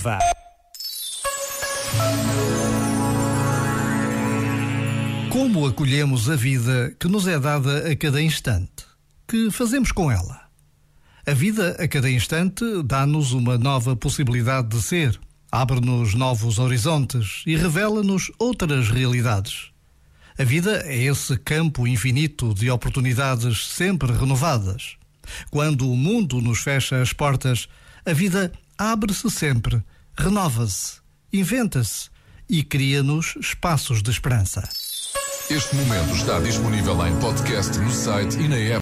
Viva! Como acolhemos a vida que nos é dada a cada instante? Que fazemos com ela? A vida, a cada instante, dá-nos uma nova possibilidade de ser, abre-nos novos horizontes e revela-nos outras realidades. A vida é esse campo infinito de oportunidades sempre renovadas. Quando o mundo nos fecha as portas, a vida abre-se sempre, renova-se, inventa-se e cria-nos espaços de esperança. Este momento está disponível em podcast no site e na app.